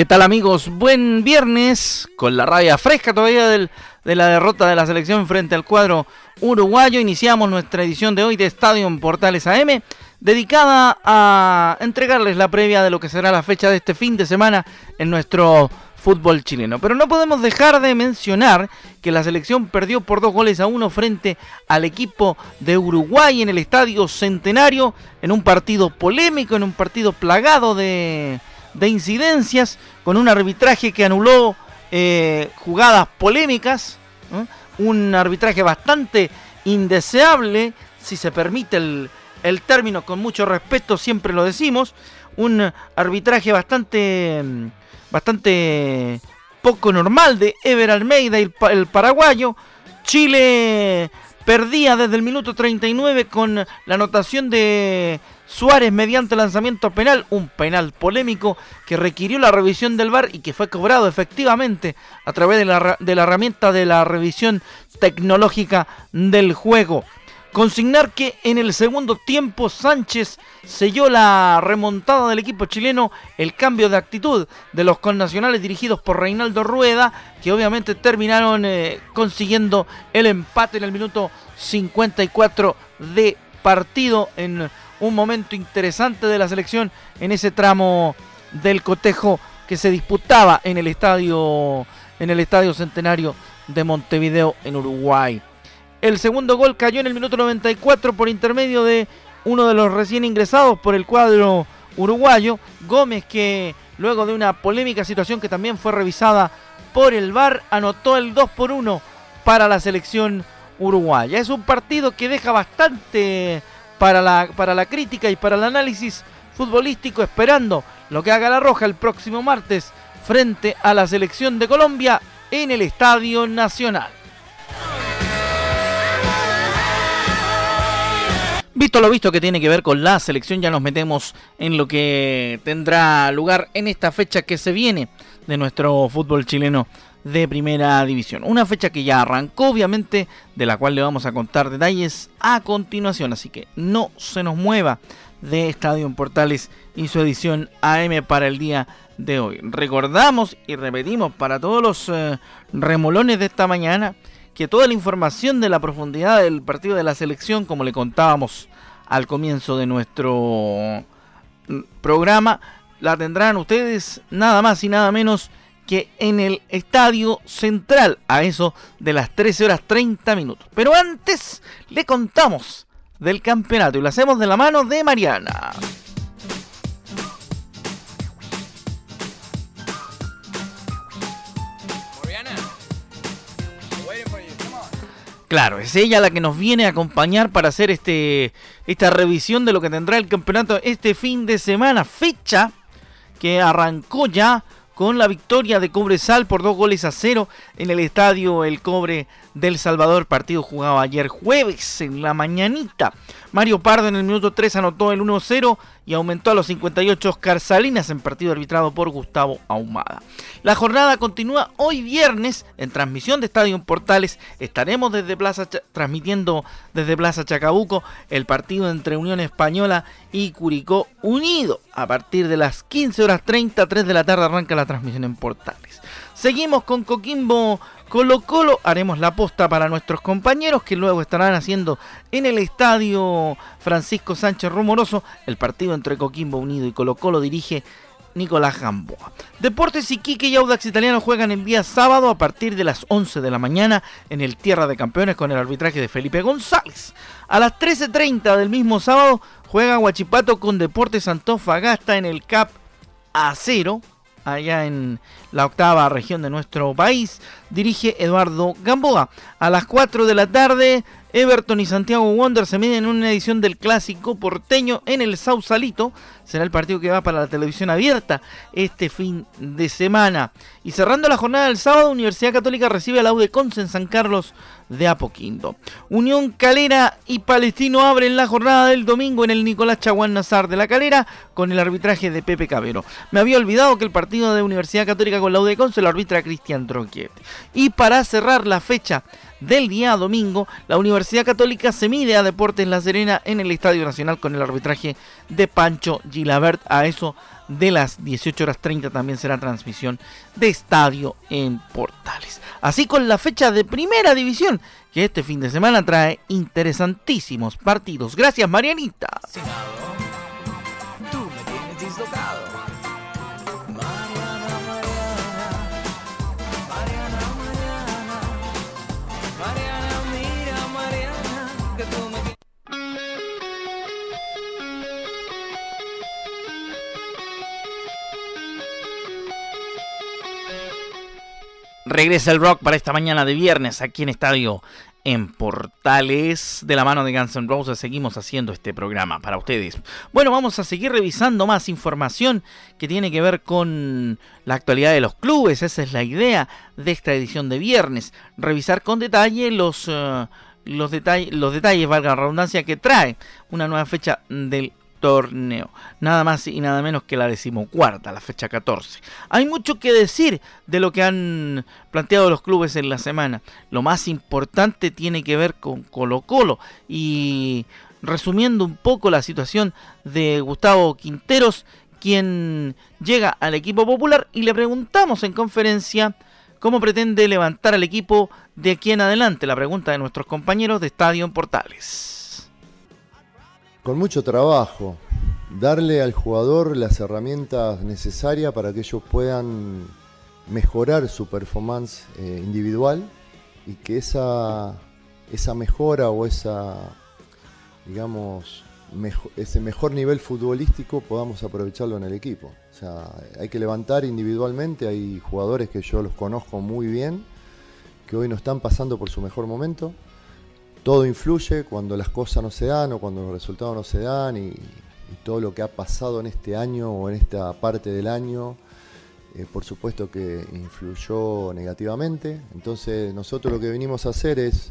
¿Qué tal amigos? Buen viernes con la raya fresca todavía de la derrota de la selección frente al cuadro uruguayo. Iniciamos nuestra edición de hoy de Estadio en Portales AM dedicada a entregarles la previa de lo que será la fecha de este fin de semana en nuestro fútbol chileno. Pero no podemos dejar de mencionar que la selección perdió por dos goles a uno frente al equipo de Uruguay en el Estadio Centenario en un partido polémico, en un partido plagado de de incidencias, con un arbitraje que anuló eh, jugadas polémicas, un arbitraje bastante indeseable, si se permite el, el, término con mucho respeto, siempre lo decimos, un arbitraje bastante, bastante poco normal de Ever Almeida, el, el paraguayo. Chile perdía desde el minuto 39 con la anotación de Suárez mediante lanzamiento penal, un penal polémico que requirió la revisión del VAR y que fue cobrado efectivamente a través de la, herramienta de la revisión tecnológica del juego. Consignar que en el segundo tiempo Sánchez selló la remontada del equipo chileno, el cambio de actitud de los connacionales dirigidos por Reinaldo Rueda, que obviamente terminaron eh, consiguiendo el empate en el minuto 54 de partido en un momento interesante de la selección en ese tramo del cotejo que se disputaba en el estadio en el estadio Centenario de Montevideo en Uruguay. El segundo gol cayó en el minuto 94 por intermedio de uno de los recién ingresados por el cuadro uruguayo, Gómez que luego de una polémica situación que también fue revisada por el VAR anotó el 2 por 1 para la selección uruguaya. Es un partido que deja bastante para la, para la crítica y para el análisis futbolístico, esperando lo que haga la Roja el próximo martes frente a la selección de Colombia en el Estadio Nacional. Visto lo visto que tiene que ver con la selección, ya nos metemos en lo que tendrá lugar en esta fecha que se viene de nuestro fútbol chileno de primera división. Una fecha que ya arrancó, obviamente, de la cual le vamos a contar detalles a continuación. Así que no se nos mueva de Estadio en Portales y su edición AM para el día de hoy. Recordamos y repetimos para todos los eh, remolones de esta mañana que toda la información de la profundidad del partido de la selección, como le contábamos al comienzo de nuestro mm, programa, la tendrán ustedes nada más y nada menos que en el Estadio Central a eso de las 13 horas 30 minutos. Pero antes le contamos del campeonato y lo hacemos de la mano de Mariana. Claro, es ella la que nos viene a acompañar para hacer este esta revisión de lo que tendrá el campeonato este fin de semana. Fecha que arrancó ya con la victoria de Cobresal por dos goles a cero en el estadio El Cobre del Salvador. Partido jugado ayer jueves en la mañanita. Mario Pardo en el minuto 3 anotó el 1-0 y aumentó a los 58 Oscar Salinas en partido arbitrado por Gustavo Ahumada. La jornada continúa hoy viernes en transmisión de Estadio Portales. Estaremos desde Plaza transmitiendo desde Plaza Chacabuco el partido entre Unión Española y Curicó Unido. A partir de las 15 horas 30, 3 de la tarde arranca la transmisión en Portales. Seguimos con Coquimbo Colo Colo. Haremos la posta para nuestros compañeros que luego estarán haciendo en el estadio Francisco Sánchez Rumoroso el partido entre Coquimbo Unido y Colo Colo dirige Nicolás Gamboa. Deportes Iquique y Audax Italiano juegan el día sábado a partir de las 11 de la mañana en el Tierra de Campeones con el arbitraje de Felipe González. A las 13.30 del mismo sábado juega Huachipato con Deportes Antofagasta en el CAP A0 allá en la octava región de nuestro país. Dirige Eduardo Gamboa. A las 4 de la tarde, Everton y Santiago Wander se miden en una edición del clásico porteño en el Sausalito. Será el partido que va para la televisión abierta este fin de semana. Y cerrando la jornada del sábado, Universidad Católica recibe a la UDECONCE en San Carlos de Apoquindo. Unión Calera y Palestino abren la jornada del domingo en el Nicolás Chaguán Nazar de la Calera con el arbitraje de Pepe Cabero. Me había olvidado que el partido de Universidad Católica con la UDECONCE lo arbitra Cristian Tronquiet. Y para cerrar la fecha del día domingo, la Universidad Católica se mide a Deportes La Serena en el Estadio Nacional con el arbitraje de Pancho Gilabert. A eso de las 18 horas 30 también será transmisión de estadio en Portales. Así con la fecha de primera división, que este fin de semana trae interesantísimos partidos. Gracias, Marianita. Regresa el rock para esta mañana de viernes aquí en Estadio en Portales de la mano de Guns N' Roses seguimos haciendo este programa para ustedes. Bueno, vamos a seguir revisando más información que tiene que ver con la actualidad de los clubes. Esa es la idea de esta edición de viernes. Revisar con detalle los, eh, los, los detalles, valga la redundancia, que trae una nueva fecha del torneo. Nada más y nada menos que la decimocuarta, la fecha 14. Hay mucho que decir de lo que han planteado los clubes en la semana. Lo más importante tiene que ver con Colo Colo. Y resumiendo un poco la situación de Gustavo Quinteros, quien llega al equipo popular y le preguntamos en conferencia cómo pretende levantar al equipo de aquí en adelante. La pregunta de nuestros compañeros de Estadio en Portales con mucho trabajo, darle al jugador las herramientas necesarias para que ellos puedan mejorar su performance eh, individual y que esa, esa mejora o esa, digamos, ese mejor nivel futbolístico podamos aprovecharlo en el equipo. O sea, hay que levantar individualmente, hay jugadores que yo los conozco muy bien, que hoy no están pasando por su mejor momento, todo influye cuando las cosas no se dan o cuando los resultados no se dan y, todo lo que ha pasado en este año o en esta parte del año, eh, por supuesto que influyó negativamente. Entonces nosotros lo que venimos a hacer es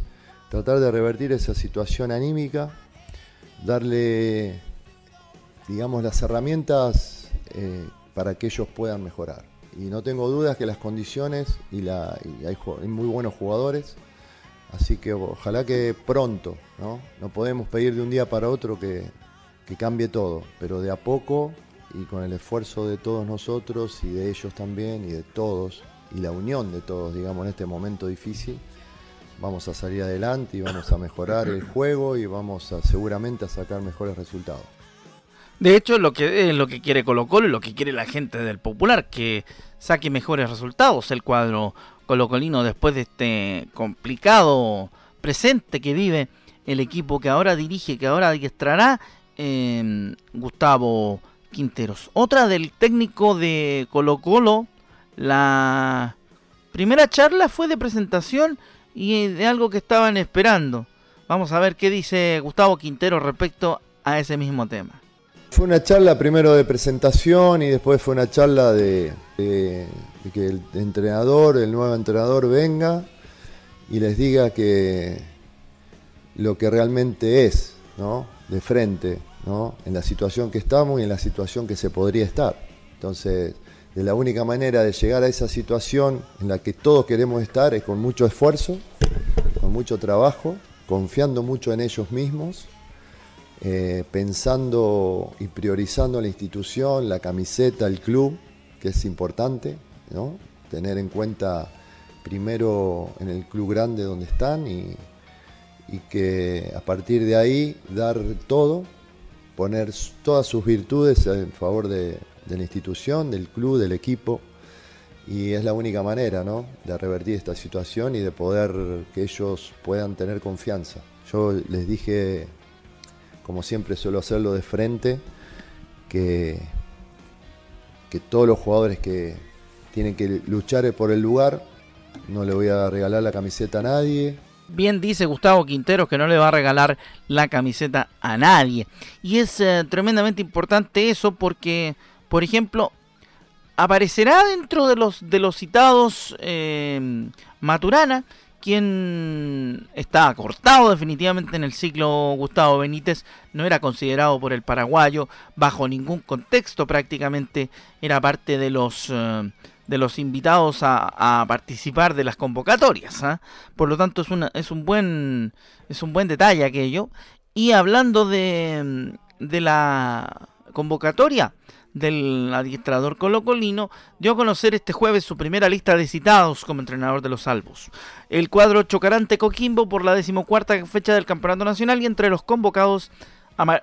tratar de revertir esa situación anímica, darle, digamos, las herramientas eh, para que ellos puedan mejorar. Y no tengo dudas que las condiciones, y, la, y hay muy buenos jugadores, Así que ojalá que pronto, ¿no? No podemos pedir de un día para otro que, cambie todo, pero de a poco y con el esfuerzo de todos nosotros y de ellos también y de todos y la unión de todos, digamos, en este momento difícil, vamos a salir adelante y vamos a mejorar el juego y vamos a seguramente a sacar mejores resultados. De hecho, lo que, es lo que quiere Colo Colo y lo que quiere la gente del Popular, que saque mejores resultados el cuadro colocolino después de este complicado presente que vive el equipo que ahora dirige, que ahora adiestrará Gustavo Quinteros. Otra del técnico de Colo Colo, la primera charla fue de presentación y de algo que estaban esperando. Vamos a ver qué dice Gustavo Quintero respecto a ese mismo tema. Fue una charla primero de presentación y después fue una charla de, que el entrenador, el nuevo entrenador venga y les diga que lo que realmente es, ¿no? De frente, ¿no? En la situación que estamos y en la situación que se podría estar. Entonces, de la única manera de llegar a esa situación en la que todos queremos estar es con mucho esfuerzo, con mucho trabajo, confiando mucho en ellos mismos eh, pensando y priorizando la institución, la camiseta, el club, que es importante, ¿no? tener en cuenta primero en el club grande donde están y, que a partir de ahí dar todo, poner todas sus virtudes en favor de, de la institución, del club, del equipo. Y es la única manera ¿no? de revertir esta situación y de poder que ellos puedan tener confianza. Yo les dije como siempre suelo hacerlo de frente, que, que todos los jugadores que, tienen que luchar por el lugar. No le voy a regalar la camiseta a nadie. Bien dice Gustavo Quinteros que no le va a regalar la camiseta a nadie. Y es eh, tremendamente importante eso porque, por ejemplo, aparecerá dentro de los, de los citados eh, Maturana, quien está cortado definitivamente en el ciclo Gustavo Benítez, no era considerado por el paraguayo bajo ningún contexto, prácticamente era parte de los... Eh, de los invitados a, participar de las convocatorias. ¿ah? Por lo tanto, es, una, es, un buen, es un buen detalle aquello. Y hablando de, de la convocatoria del administrador colocolino, dio a conocer este jueves su primera lista de citados como entrenador de los salvos. El cuadro chocarante Coquimbo por la decimocuarta fecha del Campeonato Nacional y entre los convocados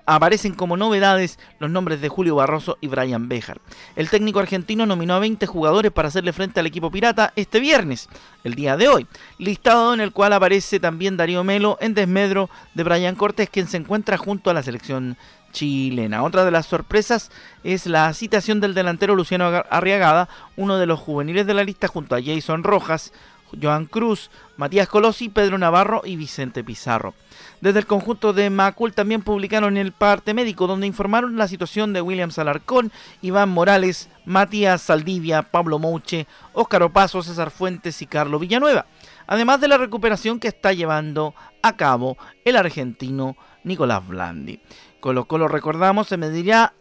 aparecen como novedades los nombres de Julio Barroso y Brian Bejar. El técnico argentino nominó a 20 jugadores para hacerle frente al equipo pirata este viernes, el día de hoy, listado en el cual aparece también Darío Melo en desmedro de Brian Cortés, quien se encuentra junto a la selección chilena. Otra de las sorpresas es la citación del delantero Luciano Arriagada, uno de los juveniles de la lista junto a Jason Rojas, Joan Cruz, Matías Colosi, Pedro Navarro y Vicente Pizarro. Desde el conjunto de Macul también publicaron el parte médico donde informaron la situación de William Salarcón, Iván Morales, Matías Saldivia, Pablo Mouche, Óscar Opaso, César Fuentes y Carlos Villanueva. Además de la recuperación que está llevando a cabo el argentino Nicolás Blandi. Colo Colo, recordamos, se medirá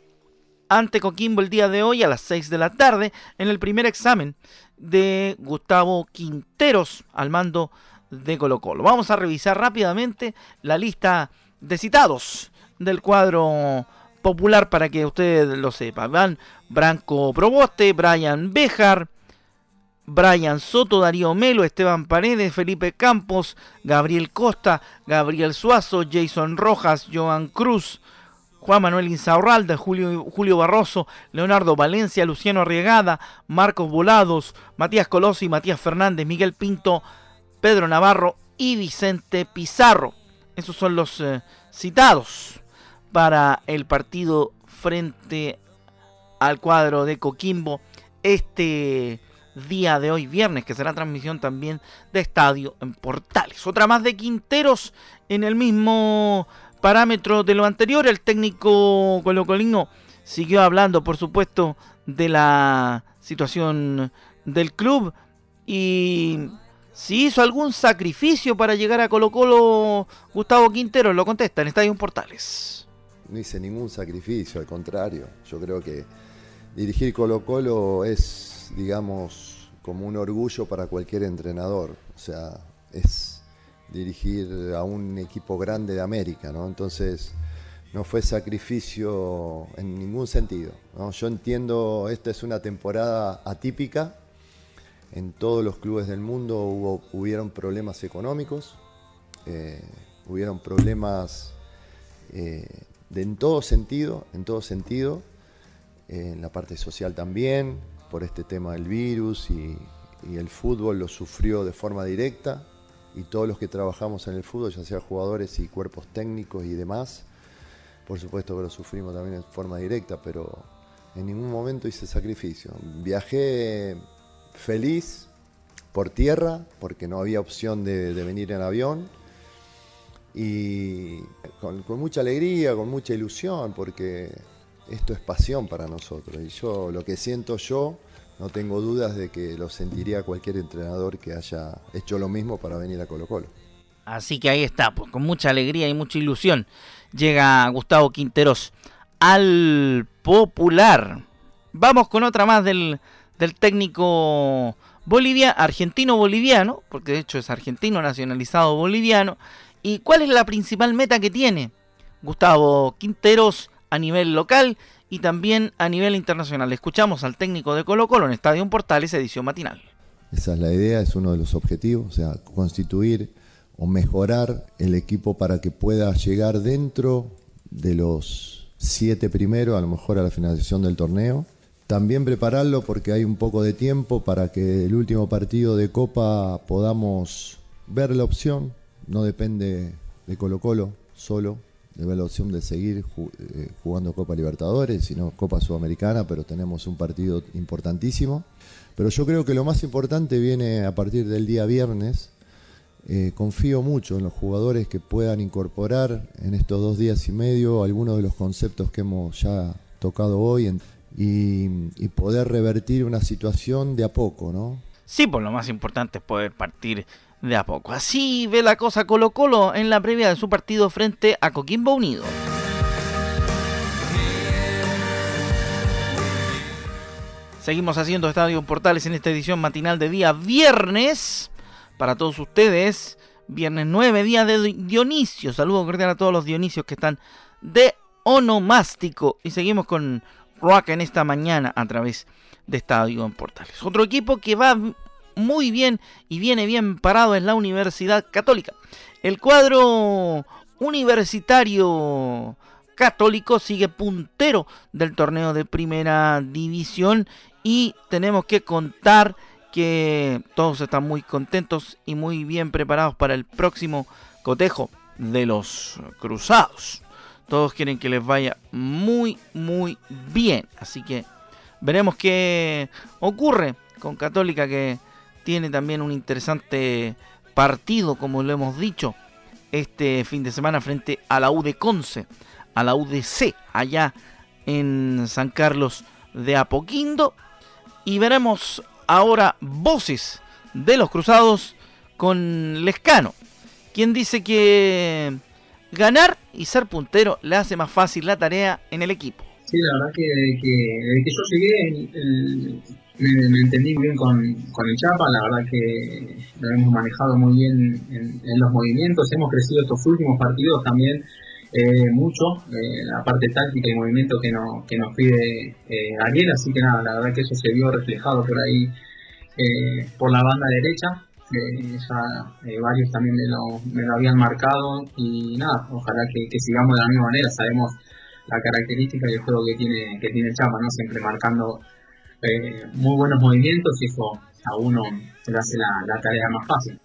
ante Coquimbo el día de hoy a las 6 de la tarde en el primer examen de Gustavo Quinteros al mando de Colo Colo. Vamos a revisar rápidamente la lista de citados del cuadro popular para que ustedes lo sepan. Van Branco Proboste, Brian Bejar, Brian Soto, Darío Melo, Esteban Paredes, Felipe Campos, Gabriel Costa, Gabriel Suazo, Jason Rojas, Joan Cruz, Juan Manuel Insaurralda, Julio, Julio Barroso, Leonardo Valencia, Luciano Arriegada, Marcos Volados, Matías Colosi, Matías Fernández, Miguel Pinto, Pedro Navarro y Vicente Pizarro. Esos son los eh, citados para el partido frente al cuadro de Coquimbo este día de hoy, viernes, que será transmisión también de estadio en Portales. Otra más de Quinteros en el mismo parámetro de lo anterior. El técnico colocolino siguió hablando, por supuesto, de la situación del club y si hizo algún sacrificio para llegar a Colo Colo, Gustavo Quintero lo contesta en Estadio Portales. No hice ningún sacrificio, al contrario. Yo creo que dirigir Colo Colo es, digamos, como un orgullo para cualquier entrenador. O sea, es dirigir a un equipo grande de América, ¿no? Entonces no fue sacrificio en ningún sentido. Yo entiendo, esta es una temporada atípica, en todos los clubes del mundo hubo, hubieron problemas económicos, eh, hubieron problemas eh, de, en todo sentido, en todo sentido, en la parte social también, por este tema del virus y el fútbol lo sufrió de forma directa, y todos los que trabajamos en el fútbol, ya sea jugadores y cuerpos técnicos y demás, por supuesto que lo sufrimos también en forma directa, pero en ningún momento hice sacrificio. Viajé feliz por tierra, porque no había opción de, venir en avión, y con, con, mucha alegría, con mucha ilusión, porque esto es pasión para nosotros. Y yo, lo que siento yo, no tengo dudas de que lo sentiría cualquier entrenador que haya hecho lo mismo para venir a Colo Colo. Así que ahí está, pues, con mucha alegría y mucha ilusión llega Gustavo Quinteros al popular. Vamos con otra más del, del técnico Bolivia, argentino-boliviano, porque de hecho es argentino nacionalizado boliviano. ¿Y cuál es la principal meta que tiene Gustavo Quinteros a nivel local y también a nivel internacional. Escuchamos al técnico de Colo Colo en Estadio Portales, edición matinal. Esa es la idea, es uno de los objetivos, o sea, constituir o mejorar el equipo para que pueda llegar dentro de los siete primeros, a lo mejor a la finalización del torneo. También prepararlo porque hay un poco de tiempo para que el último partido de Copa podamos ver la opción. No depende de Colo Colo solo, ver la opción de seguir eh, jugando Copa Libertadores, sino Copa Sudamericana, pero tenemos un partido importantísimo. Pero yo creo que lo más importante viene a partir del día viernes. Eh, confío mucho en los jugadores que puedan incorporar en estos dos días y medio algunos de los conceptos que hemos ya tocado hoy y, y poder revertir una situación de a poco, ¿no? Sí, pues lo más importante es poder partir de a poco. Así ve la cosa Colo Colo en la previa de su partido frente a Coquimbo Unido. Seguimos haciendo Estadio Portales en esta edición matinal de día viernes. Para todos ustedes, viernes 9, día de Dionisio. Saludos cordial a todos los Dionisios que están de onomástico. Y seguimos con Rock en esta mañana a través de Estadio en Portales. Otro equipo que va muy bien y viene bien parado es la Universidad Católica. El cuadro universitario católico sigue puntero del torneo de primera división y tenemos que contar que todos están muy contentos y muy bien preparados para el próximo cotejo de los cruzados. Todos quieren que les vaya muy, muy bien. Así que veremos qué ocurre con Católica que tiene también un interesante partido, como lo hemos dicho, este fin de semana frente a la U de Conce, a la UDC, allá en San Carlos de Apoquindo. Y veremos ahora voces de los cruzados con Lescano, quien dice que ganar y ser puntero le hace más fácil la tarea en el equipo. Sí, la verdad que, desde que yo llegué me, entendí bien con, el Chapa, la verdad que lo hemos manejado muy bien en, los movimientos, hemos crecido estos últimos partidos también eh, mucho, eh, la parte táctica y movimiento que, no, que nos pide eh, Ariel, así que nada, la verdad que eso se vio reflejado por ahí eh, por la banda derecha, ya varios también me lo, me lo, habían marcado y nada, ojalá que, sigamos de la misma manera, sabemos la característica del juego que tiene, que tiene Chapa, ¿no? Siempre marcando eh, muy buenos movimientos y eso a uno le hace la, tarea más fácil.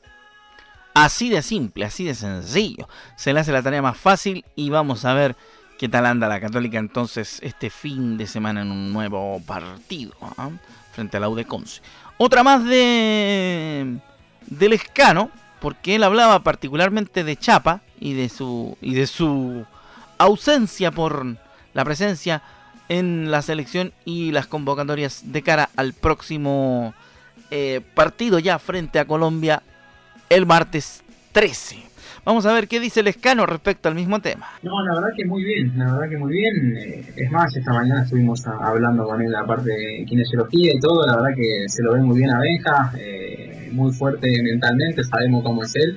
Así de simple, así de sencillo. Se le hace la tarea más fácil y vamos a ver qué tal anda la Católica entonces este fin de semana en un nuevo partido ¿ah? frente a la de Conce. Otra más de del Escano, porque él hablaba particularmente de Chapa y de su y de su ausencia por la presencia en la selección y las convocatorias de cara al próximo eh, partido ya frente a Colombia el martes 13. Vamos a ver qué dice el escano respecto al mismo tema. No, la verdad que muy bien, la verdad que muy bien. Eh, es más, esta mañana estuvimos hablando con él la parte de kinesiología y todo, la verdad que se lo ve muy bien a Benja, eh, muy fuerte mentalmente, sabemos cómo es él.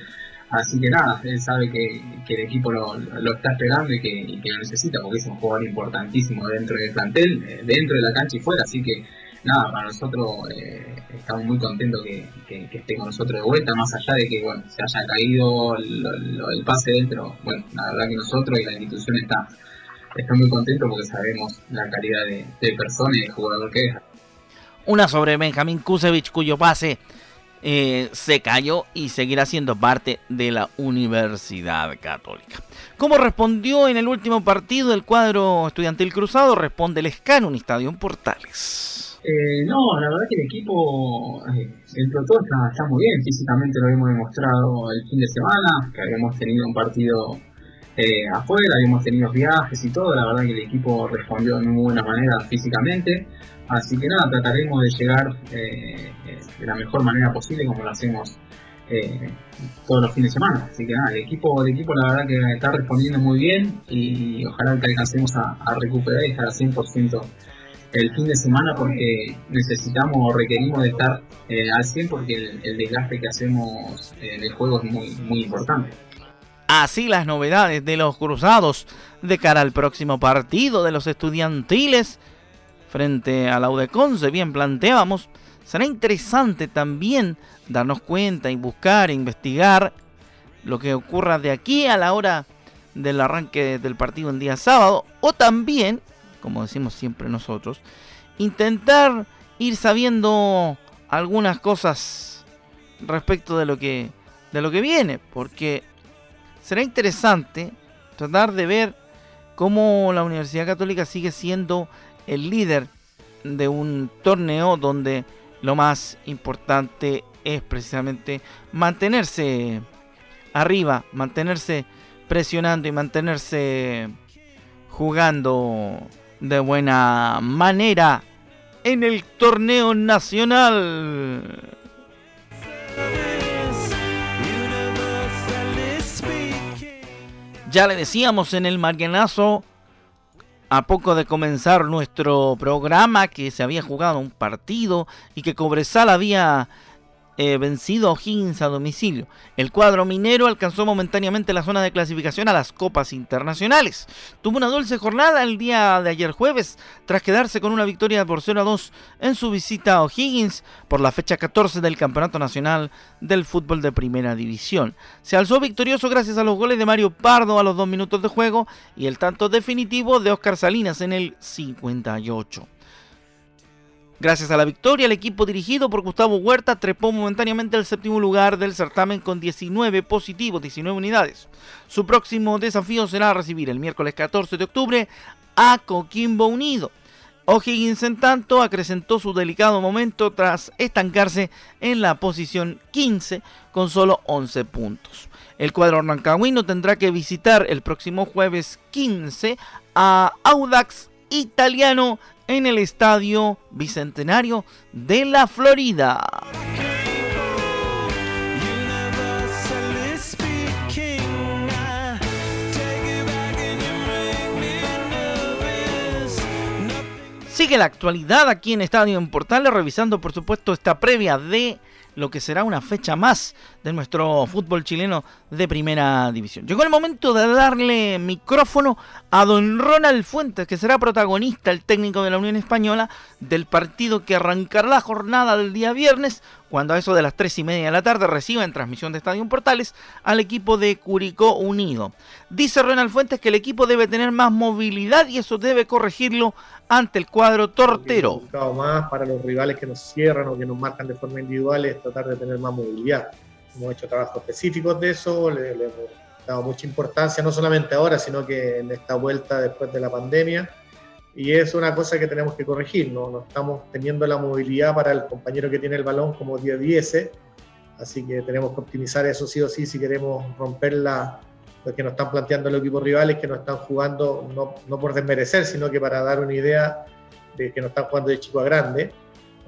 Así que nada, él sabe que, el equipo lo, está esperando y que, lo necesita, porque es un jugador importantísimo dentro del plantel, eh, dentro de la cancha y fuera. Así que nada, para nosotros eh, estamos muy contentos que, esté con nosotros de vuelta, más allá de que bueno se haya caído el pase dentro. Bueno, la verdad que nosotros y la institución está, está muy contentos porque sabemos la calidad de, de persona y de jugador que es. Una sobre Benjamín Kusevich, cuyo pase eh, se cayó y seguirá siendo parte de la Universidad Católica. ¿Cómo respondió en el último partido el cuadro estudiantil cruzado? Responde el escano, un estadio en Portales. Eh, no, la verdad que el equipo, eh, el todo está, muy bien, físicamente lo hemos demostrado el fin de semana, que habíamos tenido un partido afuera, habíamos tenido viajes y todo, la verdad que el equipo respondió de muy buena manera físicamente. Así que nada, trataremos de llegar eh, eh, de la mejor manera posible como lo hacemos eh, todos los fines de semana. Así que nada, el equipo, el equipo la verdad que está respondiendo muy bien y ojalá que alcancemos a, recuperar y estar al 100% el fin de semana porque necesitamos o requerimos de estar al 100 porque el, desgaste que hacemos en el juego es muy, muy importante. Así las novedades de los cruzados de cara al próximo partido de los estudiantiles frente a la UDECONCE, bien planteábamos, será interesante también darnos cuenta y buscar investigar lo que ocurra de aquí a la hora del arranque del partido en día sábado. O también, como decimos siempre nosotros, intentar ir sabiendo algunas cosas respecto de lo que de lo que viene, porque será interesante tratar de ver cómo la Universidad Católica sigue siendo el líder de un torneo donde lo más importante es precisamente mantenerse arriba, mantenerse presionando y mantenerse jugando de buena manera en el torneo nacional. Ya le decíamos en el Marianazo, a poco de comenzar nuestro programa, que se había jugado un partido y que Cobresal había eh, vencido a O'Higgins a domicilio. El cuadro minero alcanzó momentáneamente la zona de clasificación a las copas internacionales. Tuvo una dulce jornada el día de ayer jueves, tras quedarse con una victoria por 0 a 2 en su visita a O'Higgins por la fecha 14 del Campeonato Nacional del Fútbol de Primera División. Se alzó victorioso gracias a los goles de Mario Pardo a los dos minutos de juego y el tanto definitivo de Oscar Salinas en el 58. Gracias a la victoria, el equipo dirigido por Gustavo Huerta trepó momentáneamente al séptimo lugar del certamen con 19 positivos, 19 unidades. Su próximo desafío será recibir el miércoles 14 de octubre a Coquimbo Unido. O'Higgins, en tanto, acrecentó su delicado momento tras estancarse en la posición 15 con solo 11 puntos. El cuadro rancagüino tendrá que visitar el próximo jueves 15 a Audax Italiano en el Estadio Bicentenario de la Florida. Sigue la actualidad aquí en Estadio en Portales, revisando por supuesto esta previa de lo que será una fecha más de nuestro fútbol chileno de primera división. Llegó el momento de darle micrófono a don Ronald Fuentes, que será protagonista, el técnico de la Unión Española, del partido que arrancará la jornada del día viernes, cuando a eso de las 3 y media de la tarde reciba en transmisión de Estadio Portales al equipo de Curicó Unido. Dice Ronald Fuentes que el equipo debe tener más movilidad y eso debe corregirlo ante el cuadro tortero. más para los rivales que nos cierran o que nos marcan de forma individual es tratar de tener más movilidad. Hemos hecho trabajos específicos de eso, le, hemos dado mucha importancia, no solamente ahora, sino que en esta vuelta después de la pandemia. Y es una cosa que tenemos que corregir, no, estamos teniendo la movilidad para el compañero que tiene el balón como 10-10, así que tenemos que optimizar eso sí o sí si queremos romper la, lo que nos están planteando los equipos rivales, que no están jugando no, no por desmerecer, sino que para dar una idea de que no están jugando de chico a grande.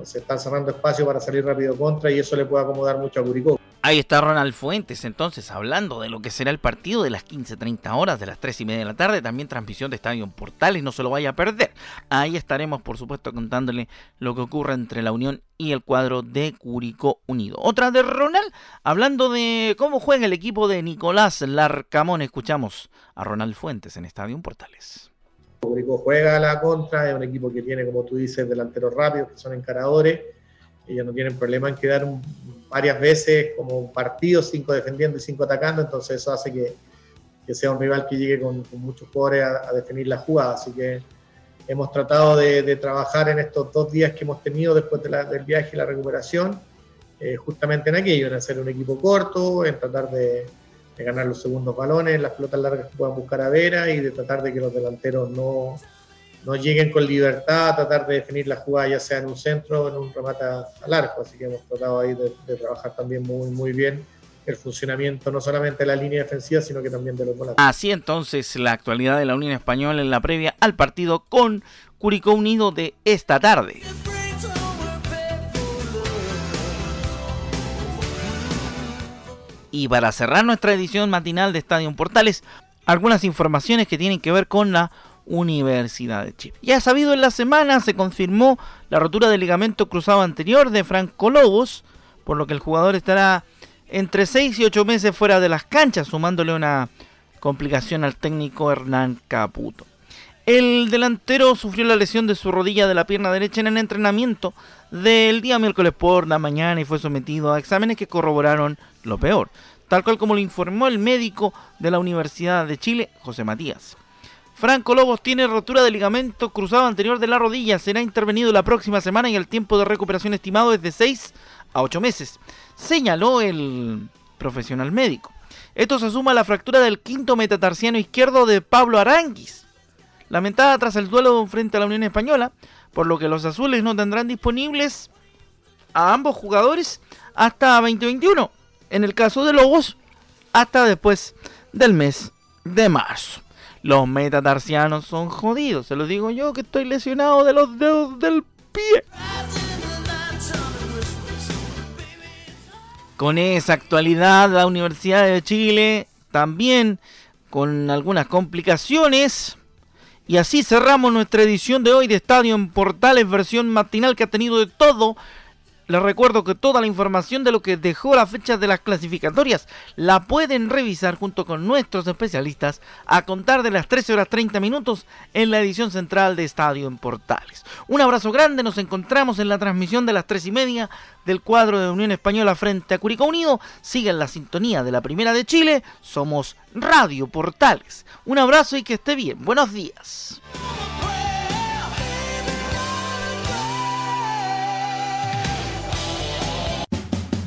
Se están cerrando espacio para salir rápido contra y eso le puede acomodar mucho a Curicó. Ahí está Ronald Fuentes, entonces, hablando de lo que será el partido de las 15.30 horas, de las 3 y media de la tarde, también transmisión de Estadio Portales, no se lo vaya a perder. Ahí estaremos, por supuesto, contándole lo que ocurre entre la Unión y el cuadro de Curicó Unido. Otra de Ronald, hablando de cómo juega el equipo de Nicolás Larcamón, escuchamos a Ronald Fuentes en Estadio Portales. Curicó juega a la contra, es un equipo que tiene, como tú dices, delanteros rápidos, que son encaradores ellos no tienen problema en quedar varias veces como un partido, cinco defendiendo y cinco atacando, entonces eso hace que, sea un rival que llegue con, muchos jugadores a, definir la jugada. Así que hemos tratado de, trabajar en estos dos días que hemos tenido después del viaje y la recuperación, eh, justamente en aquello, en hacer un equipo corto, en tratar de, de ganar los segundos balones, las pelotas largas que puedan buscar a Vera y de tratar de que los delanteros no no lleguen con libertad a tratar de definir la jugada, ya sea en un centro o en un remate al arco. Así que hemos tratado ahí de, trabajar también muy, muy bien el funcionamiento no solamente de la línea defensiva, sino que también de los volantes. Así entonces la actualidad de la Unión Española en la previa al partido con Curicó Unido de esta tarde. Y para cerrar nuestra edición matinal de Estadio Portales, algunas informaciones que tienen que ver con la Universidad de Chile. Ya sabido en la semana se confirmó la rotura del ligamento cruzado anterior de Franco Lobos, por lo que el jugador estará entre 6 y 8 meses fuera de las canchas, sumándole una complicación al técnico Hernán Caputo. El delantero sufrió la lesión de su rodilla de la pierna derecha en el entrenamiento del día miércoles por la mañana y fue sometido a exámenes que corroboraron lo peor, tal cual como lo informó el médico de la Universidad de Chile, José Matías. Franco Lobos tiene rotura de ligamento cruzado anterior de la rodilla. Será intervenido la próxima semana y el tiempo de recuperación estimado es de 6 a 8 meses, señaló el profesional médico. Esto se suma a la fractura del quinto metatarsiano izquierdo de Pablo Aranguis, lamentada tras el duelo frente a la Unión Española, por lo que los azules no tendrán disponibles a ambos jugadores hasta 2021. En el caso de Lobos, hasta después del mes de marzo. Los metatarsianos son jodidos, se lo digo yo que estoy lesionado de los dedos del pie. Con esa actualidad, la Universidad de Chile también con algunas complicaciones. Y así cerramos nuestra edición de hoy de Estadio en Portales, versión matinal que ha tenido de todo les recuerdo que toda la información de lo que dejó la fecha de las clasificatorias la pueden revisar junto con nuestros especialistas a contar de las 13 horas 30 minutos en la edición central de Estadio en Portales. Un abrazo grande, nos encontramos en la transmisión de las 3 y media del cuadro de Unión Española frente a Curicó Unido. Sigan la sintonía de la Primera de Chile, somos Radio Portales. Un abrazo y que esté bien. Buenos días.